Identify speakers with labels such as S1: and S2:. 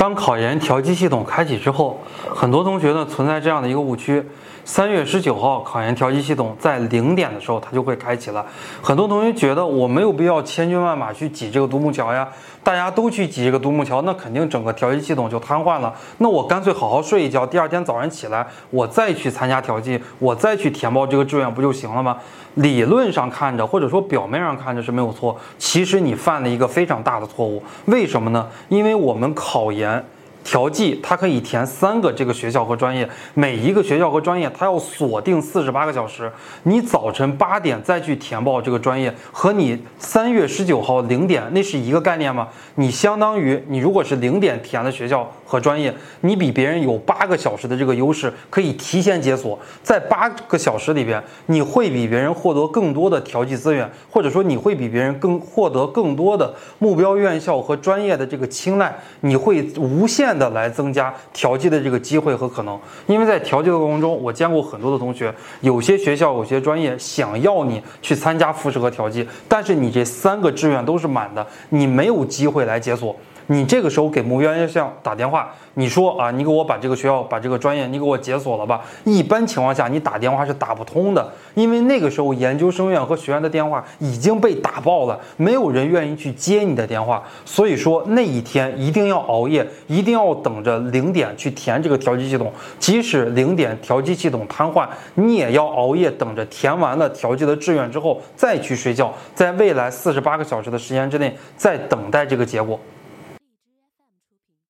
S1: 当考研调剂系统开启之后，很多同学呢存在这样的一个误区：三月十九号考研调剂系统在零点的时候它就会开启了。很多同学觉得我没有必要千军万马去挤这个独木桥呀，大家都去挤这个独木桥，那肯定整个调剂系统就瘫痪了。那我干脆好好睡一觉，第二天早上起来我再去参加调剂，我再去填报这个志愿不就行了吗？理论上看着，或者说表面上看着是没有错，其实你犯了一个非常大的错误。为什么呢？因为我们考研。调剂它可以填三个这个学校和专业，每一个学校和专业它要锁定四十八个小时。你早晨八点再去填报这个专业，和你三月十九号零点那是一个概念吗？你相当于你如果是零点填的学校和专业，你比别人有八个小时的这个优势，可以提前解锁。在八个小时里边，你会比别人获得更多的调剂资源，或者说你会比别人更获得更多的目标院校和专业的这个青睐，你会无限。的来增加调剂的这个机会和可能，因为在调剂的过程中，我见过很多的同学，有些学校、有些专业想要你去参加复试和调剂，但是你这三个志愿都是满的，你没有机会来解锁。你这个时候给目标院校打电话，你说啊，你给我把这个学校、把这个专业，你给我解锁了吧？一般情况下，你打电话是打不通的，因为那个时候研究生院和学院的电话已经被打爆了，没有人愿意去接你的电话。所以说那一天一定要熬夜，一定要等着零点去填这个调剂系统。即使零点调剂系统瘫痪，你也要熬夜等着填完了调剂的志愿之后再去睡觉，在未来四十八个小时的时间之内再等待这个结果。